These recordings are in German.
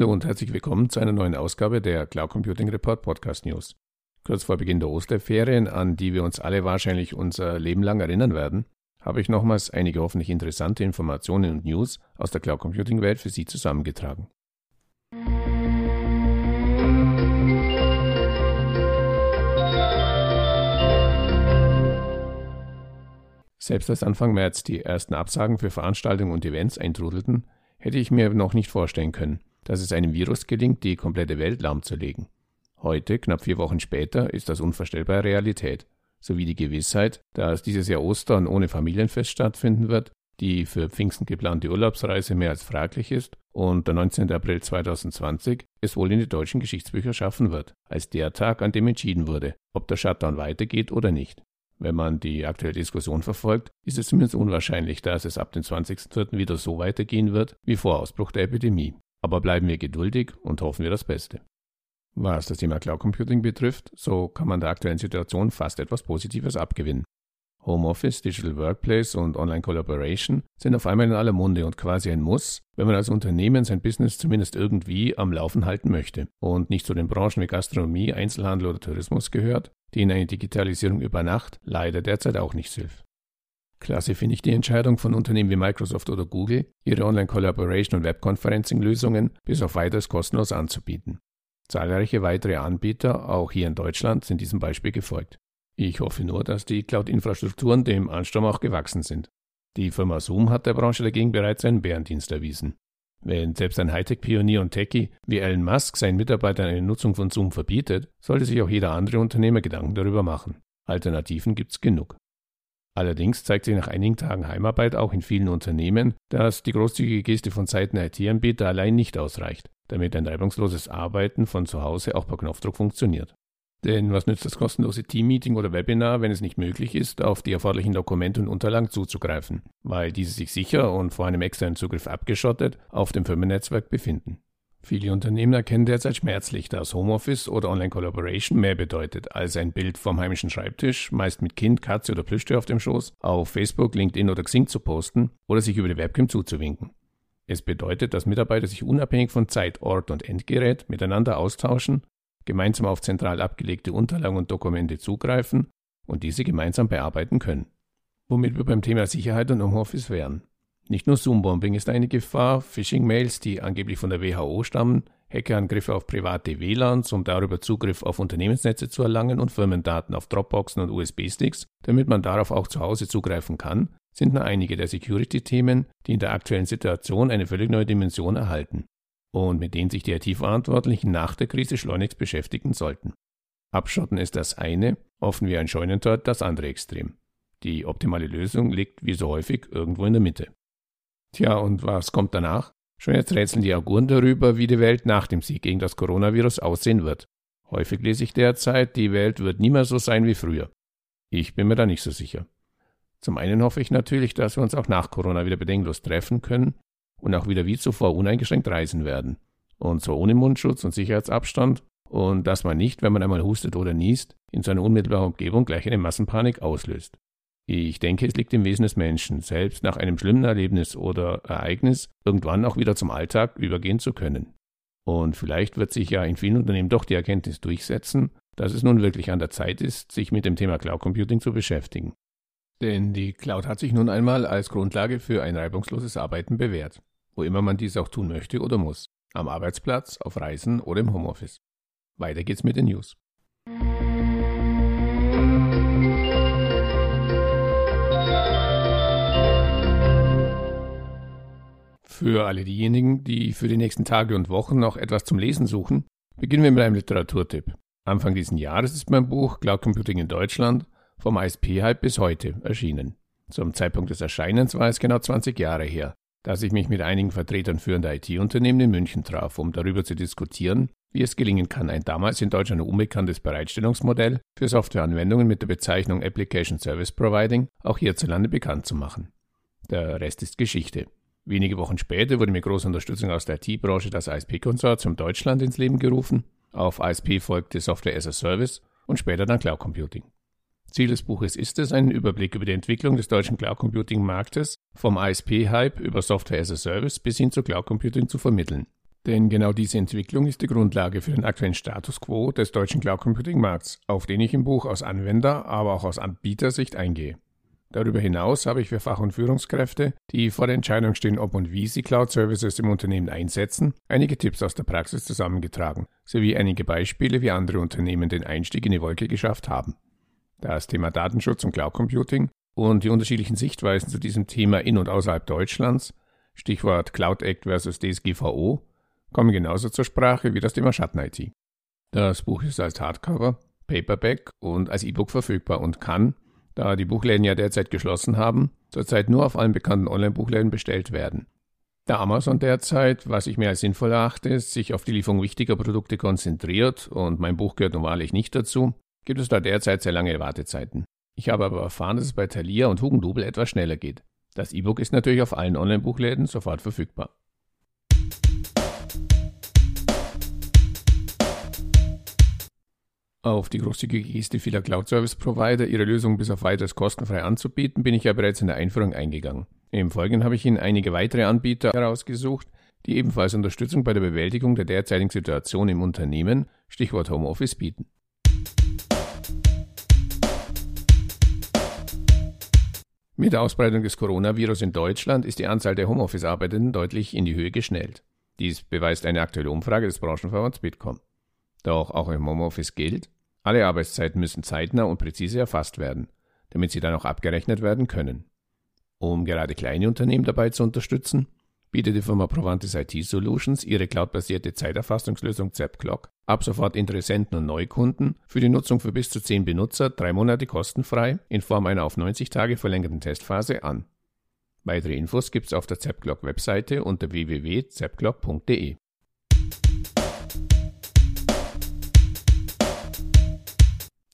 Hallo und herzlich willkommen zu einer neuen Ausgabe der Cloud Computing Report Podcast News. Kurz vor Beginn der Osterferien, an die wir uns alle wahrscheinlich unser Leben lang erinnern werden, habe ich nochmals einige hoffentlich interessante Informationen und News aus der Cloud Computing Welt für Sie zusammengetragen. Selbst als Anfang März die ersten Absagen für Veranstaltungen und Events eintrudelten, hätte ich mir noch nicht vorstellen können, dass es einem Virus gelingt, die komplette Welt lahmzulegen. Heute, knapp vier Wochen später, ist das unvorstellbare Realität, sowie die Gewissheit, dass dieses Jahr Ostern ohne Familienfest stattfinden wird, die für Pfingsten geplante Urlaubsreise mehr als fraglich ist und der 19. April 2020 es wohl in die deutschen Geschichtsbücher schaffen wird, als der Tag, an dem entschieden wurde, ob der Shutdown weitergeht oder nicht. Wenn man die aktuelle Diskussion verfolgt, ist es zumindest unwahrscheinlich, dass es ab dem 20.04. wieder so weitergehen wird wie vor Ausbruch der Epidemie. Aber bleiben wir geduldig und hoffen wir das Beste. Was das Thema Cloud Computing betrifft, so kann man der aktuellen Situation fast etwas Positives abgewinnen. Homeoffice, Digital Workplace und Online Collaboration sind auf einmal in aller Munde und quasi ein Muss, wenn man als Unternehmen sein Business zumindest irgendwie am Laufen halten möchte und nicht zu den Branchen wie Gastronomie, Einzelhandel oder Tourismus gehört, denen eine Digitalisierung über Nacht leider derzeit auch nicht hilft. Klasse finde ich die Entscheidung von Unternehmen wie Microsoft oder Google, ihre Online-Collaboration- und Webconferencing-Lösungen bis auf weiteres kostenlos anzubieten. Zahlreiche weitere Anbieter, auch hier in Deutschland, sind diesem Beispiel gefolgt. Ich hoffe nur, dass die Cloud-Infrastrukturen dem Ansturm auch gewachsen sind. Die Firma Zoom hat der Branche dagegen bereits einen Bärendienst erwiesen. Wenn selbst ein Hightech-Pionier und Techie wie Elon Musk seinen Mitarbeitern eine Nutzung von Zoom verbietet, sollte sich auch jeder andere Unternehmer Gedanken darüber machen. Alternativen gibt's genug. Allerdings zeigt sich nach einigen Tagen Heimarbeit auch in vielen Unternehmen, dass die großzügige Geste von Seiten IT-Anbieter allein nicht ausreicht, damit ein reibungsloses Arbeiten von zu Hause auch per Knopfdruck funktioniert. Denn was nützt das kostenlose Teammeeting oder Webinar, wenn es nicht möglich ist, auf die erforderlichen Dokumente und Unterlagen zuzugreifen, weil diese sich sicher und vor einem externen Zugriff abgeschottet auf dem Firmennetzwerk befinden? Viele Unternehmen erkennen derzeit schmerzlich, dass Homeoffice oder Online-Collaboration mehr bedeutet als ein Bild vom heimischen Schreibtisch, meist mit Kind, Katze oder Plüschtier auf dem Schoß, auf Facebook, LinkedIn oder Xing zu posten oder sich über die Webcam zuzuwinken. Es bedeutet, dass Mitarbeiter sich unabhängig von Zeit, Ort und Endgerät miteinander austauschen, gemeinsam auf zentral abgelegte Unterlagen und Dokumente zugreifen und diese gemeinsam bearbeiten können. Womit wir beim Thema Sicherheit und Homeoffice wären. Nicht nur Zoom-Bombing ist eine Gefahr, Phishing-Mails, die angeblich von der WHO stammen, Hackerangriffe auf private WLANs, um darüber Zugriff auf Unternehmensnetze zu erlangen und Firmendaten auf Dropboxen und USB-Sticks, damit man darauf auch zu Hause zugreifen kann, sind nur einige der Security-Themen, die in der aktuellen Situation eine völlig neue Dimension erhalten und mit denen sich die IT-Verantwortlichen nach der Krise schleunigst beschäftigen sollten. Abschotten ist das eine, offen wie ein Scheunentor das andere Extrem. Die optimale Lösung liegt wie so häufig irgendwo in der Mitte. Tja, und was kommt danach? Schon jetzt rätseln die Auguren darüber, wie die Welt nach dem Sieg gegen das Coronavirus aussehen wird. Häufig lese ich derzeit, die Welt wird nie mehr so sein wie früher. Ich bin mir da nicht so sicher. Zum einen hoffe ich natürlich, dass wir uns auch nach Corona wieder bedenkenlos treffen können und auch wieder wie zuvor uneingeschränkt reisen werden. Und zwar ohne Mundschutz und Sicherheitsabstand und dass man nicht, wenn man einmal hustet oder niest, in seiner unmittelbaren Umgebung gleich eine Massenpanik auslöst. Ich denke, es liegt im Wesen des Menschen, selbst nach einem schlimmen Erlebnis oder Ereignis irgendwann auch wieder zum Alltag übergehen zu können. Und vielleicht wird sich ja in vielen Unternehmen doch die Erkenntnis durchsetzen, dass es nun wirklich an der Zeit ist, sich mit dem Thema Cloud Computing zu beschäftigen. Denn die Cloud hat sich nun einmal als Grundlage für ein reibungsloses Arbeiten bewährt, wo immer man dies auch tun möchte oder muss, am Arbeitsplatz, auf Reisen oder im Homeoffice. Weiter geht's mit den News. Für alle diejenigen, die für die nächsten Tage und Wochen noch etwas zum Lesen suchen, beginnen wir mit einem Literaturtipp. Anfang dieses Jahres ist mein Buch Cloud Computing in Deutschland vom ISP-Hype bis heute erschienen. Zum Zeitpunkt des Erscheinens war es genau 20 Jahre her, dass ich mich mit einigen Vertretern führender IT-Unternehmen in München traf, um darüber zu diskutieren, wie es gelingen kann, ein damals in Deutschland unbekanntes Bereitstellungsmodell für Softwareanwendungen mit der Bezeichnung Application Service Providing auch hierzulande bekannt zu machen. Der Rest ist Geschichte. Wenige Wochen später wurde mit großer Unterstützung aus der IT-Branche das ISP-Konsortium Deutschland ins Leben gerufen. Auf ISP folgte Software as a Service und später dann Cloud Computing. Ziel des Buches ist es, einen Überblick über die Entwicklung des deutschen Cloud Computing Marktes vom ISP-Hype über Software as a Service bis hin zu Cloud Computing zu vermitteln. Denn genau diese Entwicklung ist die Grundlage für den aktuellen Status quo des deutschen Cloud Computing Markts, auf den ich im Buch aus Anwender, aber auch aus Anbietersicht eingehe. Darüber hinaus habe ich für Fach- und Führungskräfte, die vor der Entscheidung stehen, ob und wie sie Cloud Services im Unternehmen einsetzen, einige Tipps aus der Praxis zusammengetragen, sowie einige Beispiele, wie andere Unternehmen den Einstieg in die Wolke geschafft haben. Das Thema Datenschutz und Cloud Computing und die unterschiedlichen Sichtweisen zu diesem Thema in und außerhalb Deutschlands, Stichwort Cloud Act versus DSGVO, kommen genauso zur Sprache wie das Thema Schatten-IT. Das Buch ist als Hardcover, Paperback und als E-Book verfügbar und kann, da die Buchläden ja derzeit geschlossen haben, zurzeit nur auf allen bekannten Online-Buchläden bestellt werden. Da Amazon derzeit, was ich mir als sinnvoll erachte, sich auf die Lieferung wichtiger Produkte konzentriert und mein Buch gehört nun wahrlich nicht dazu, gibt es da derzeit sehr lange Wartezeiten. Ich habe aber erfahren, dass es bei Thalia und Hugendubel etwas schneller geht. Das E-Book ist natürlich auf allen Online-Buchläden sofort verfügbar. Auf die großzügige Geste vieler Cloud-Service-Provider, ihre Lösung bis auf weiteres kostenfrei anzubieten, bin ich ja bereits in der Einführung eingegangen. Im Folgenden habe ich Ihnen einige weitere Anbieter herausgesucht, die ebenfalls Unterstützung bei der Bewältigung der derzeitigen Situation im Unternehmen, Stichwort Homeoffice, bieten. Mit der Ausbreitung des Coronavirus in Deutschland ist die Anzahl der Homeoffice-Arbeitenden deutlich in die Höhe geschnellt. Dies beweist eine aktuelle Umfrage des Branchenverbands Bitkom. Doch auch im Homeoffice gilt, alle Arbeitszeiten müssen zeitnah und präzise erfasst werden, damit sie dann auch abgerechnet werden können. Um gerade kleine Unternehmen dabei zu unterstützen, bietet die Firma Provantis IT Solutions ihre cloudbasierte Zeiterfassungslösung ZapClock ab sofort Interessenten und Neukunden für die Nutzung für bis zu 10 Benutzer drei Monate kostenfrei in Form einer auf 90 Tage verlängerten Testphase an. Weitere Infos gibt es auf der ZapClock Webseite unter www.zapclock.de.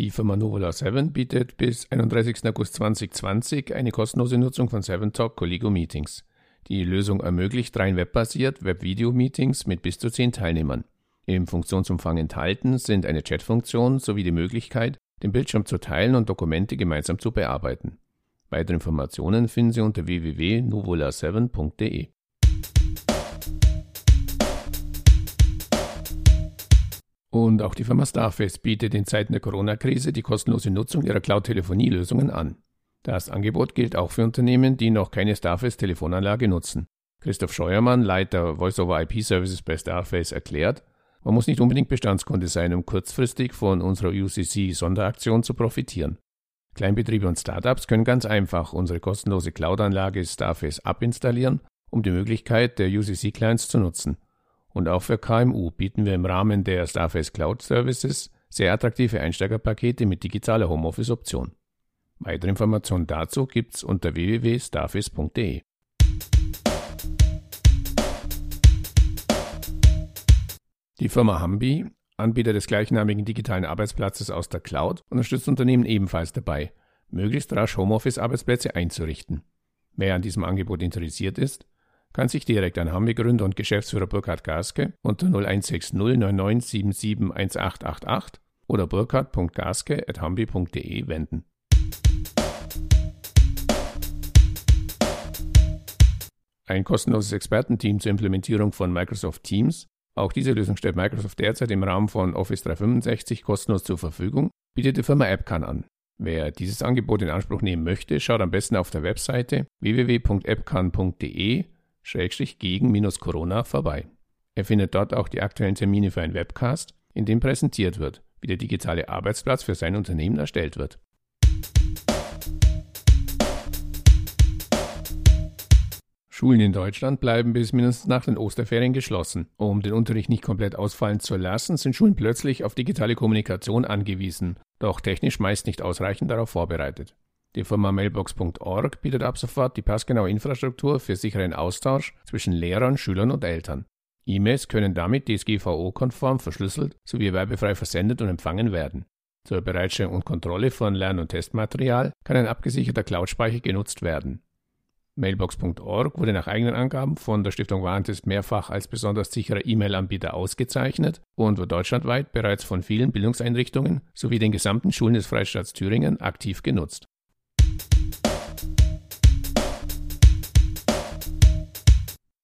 Die Firma Novola 7 bietet bis 31. August 2020 eine kostenlose Nutzung von 7Talk Colligo Meetings. Die Lösung ermöglicht rein webbasiert Web-Video-Meetings mit bis zu 10 Teilnehmern. Im Funktionsumfang enthalten sind eine Chatfunktion sowie die Möglichkeit, den Bildschirm zu teilen und Dokumente gemeinsam zu bearbeiten. Weitere Informationen finden Sie unter www.nuvola7.de. Und auch die Firma Starface bietet in Zeiten der Corona-Krise die kostenlose Nutzung ihrer Cloud-Telefonie-Lösungen an. Das Angebot gilt auch für Unternehmen, die noch keine Starface-Telefonanlage nutzen. Christoph Scheuermann, Leiter Voice-over-IP-Services bei Starface, erklärt, man muss nicht unbedingt Bestandskunde sein, um kurzfristig von unserer UCC-Sonderaktion zu profitieren. Kleinbetriebe und Startups können ganz einfach unsere kostenlose Cloud-Anlage Starface abinstallieren, um die Möglichkeit der UCC-Clients zu nutzen. Und auch für KMU bieten wir im Rahmen der Starface Cloud Services sehr attraktive Einsteigerpakete mit digitaler Homeoffice-Option. Weitere Informationen dazu gibt's unter www.starface.de. Die Firma Hambi, Anbieter des gleichnamigen digitalen Arbeitsplatzes aus der Cloud, unterstützt Unternehmen ebenfalls dabei, möglichst rasch Homeoffice-Arbeitsplätze einzurichten. Wer an diesem Angebot interessiert ist, kann sich direkt an Hambi-Gründer und Geschäftsführer Burkhard Gaske unter 0160 9977 1888 oder burkhard.gaske.hambi.de wenden. Ein kostenloses Expertenteam zur Implementierung von Microsoft Teams. Auch diese Lösung stellt Microsoft derzeit im Rahmen von Office 365 kostenlos zur Verfügung, bietet die Firma AppCan an. Wer dieses Angebot in Anspruch nehmen möchte, schaut am besten auf der Webseite www.appcan.de gegen-corona vorbei. Er findet dort auch die aktuellen Termine für einen Webcast, in dem präsentiert wird, wie der digitale Arbeitsplatz für sein Unternehmen erstellt wird. Schulen in Deutschland bleiben bis mindestens nach den Osterferien geschlossen. Um den Unterricht nicht komplett ausfallen zu lassen, sind Schulen plötzlich auf digitale Kommunikation angewiesen, doch technisch meist nicht ausreichend darauf vorbereitet. Die Firma Mailbox.org bietet ab sofort die passgenaue Infrastruktur für sicheren Austausch zwischen Lehrern, Schülern und Eltern. E-Mails können damit DSGVO-konform verschlüsselt sowie werbefrei versendet und empfangen werden. Zur Bereitstellung und Kontrolle von Lern- und Testmaterial kann ein abgesicherter Cloud-Speicher genutzt werden. Mailbox.org wurde nach eigenen Angaben von der Stiftung Warentest mehrfach als besonders sicherer E-Mail-Anbieter ausgezeichnet und wird deutschlandweit bereits von vielen Bildungseinrichtungen sowie den gesamten Schulen des Freistaats Thüringen aktiv genutzt.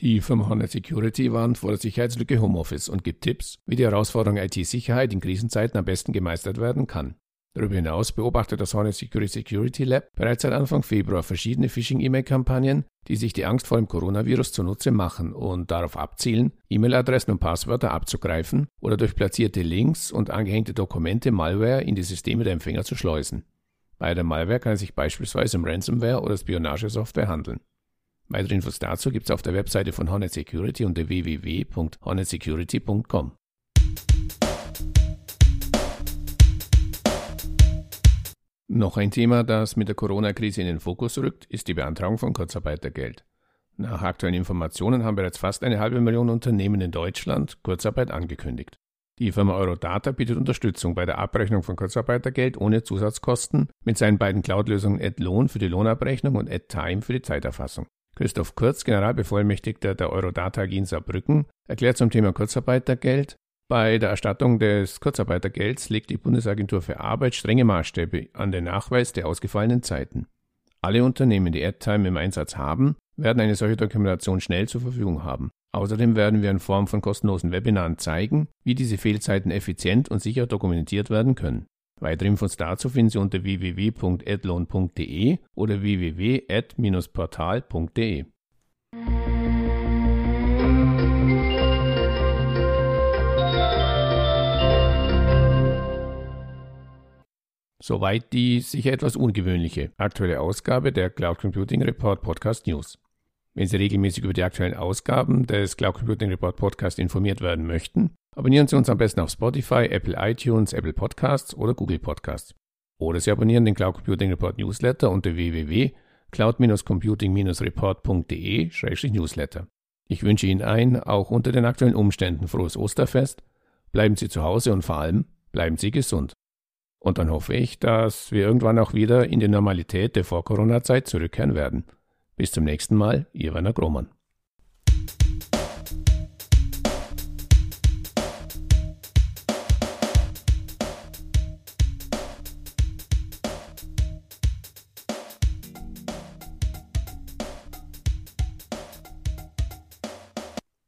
Die Firma Hornet Security warnt vor der Sicherheitslücke Homeoffice und gibt Tipps, wie die Herausforderung IT-Sicherheit in Krisenzeiten am besten gemeistert werden kann. Darüber hinaus beobachtet das Hornet Security Security Lab bereits seit Anfang Februar verschiedene Phishing-E-Mail-Kampagnen, die sich die Angst vor dem Coronavirus zunutze machen und darauf abzielen, E-Mail-Adressen und Passwörter abzugreifen oder durch platzierte Links und angehängte Dokumente Malware in die Systeme der Empfänger zu schleusen. Bei der Malware kann es sich beispielsweise um Ransomware oder Spionagesoftware handeln. Weitere Infos dazu gibt es auf der Webseite von Hornet Security unter www.hornetsecurity.com. Noch ein Thema, das mit der Corona-Krise in den Fokus rückt, ist die Beantragung von Kurzarbeitergeld. Nach aktuellen Informationen haben bereits fast eine halbe Million Unternehmen in Deutschland Kurzarbeit angekündigt. Die Firma Eurodata bietet Unterstützung bei der Abrechnung von Kurzarbeitergeld ohne Zusatzkosten mit seinen beiden Cloud-Lösungen AdLoan für die Lohnabrechnung und AdTime für die Zeiterfassung. Christoph Kurz, Generalbevollmächtigter der Eurodata AG in Saarbrücken, erklärt zum Thema Kurzarbeitergeld, bei der Erstattung des Kurzarbeitergelds legt die Bundesagentur für Arbeit strenge Maßstäbe an den Nachweis der ausgefallenen Zeiten. Alle Unternehmen, die AdTime im Einsatz haben, werden eine solche Dokumentation schnell zur Verfügung haben. Außerdem werden wir in Form von kostenlosen Webinaren zeigen, wie diese Fehlzeiten effizient und sicher dokumentiert werden können. Weitere Infos dazu finden Sie unter www.adloan.de oder www.ad-portal.de. Soweit die sicher etwas ungewöhnliche aktuelle Ausgabe der Cloud Computing Report Podcast News. Wenn Sie regelmäßig über die aktuellen Ausgaben des Cloud Computing Report Podcast informiert werden möchten, Abonnieren Sie uns am besten auf Spotify, Apple iTunes, Apple Podcasts oder Google Podcasts. Oder Sie abonnieren den Cloud Computing Report Newsletter unter www.cloud-computing-report.de-newsletter. Ich wünsche Ihnen ein, auch unter den aktuellen Umständen, frohes Osterfest. Bleiben Sie zu Hause und vor allem bleiben Sie gesund. Und dann hoffe ich, dass wir irgendwann auch wieder in die Normalität der Vor-Corona-Zeit zurückkehren werden. Bis zum nächsten Mal, Ihr Werner Grohmann.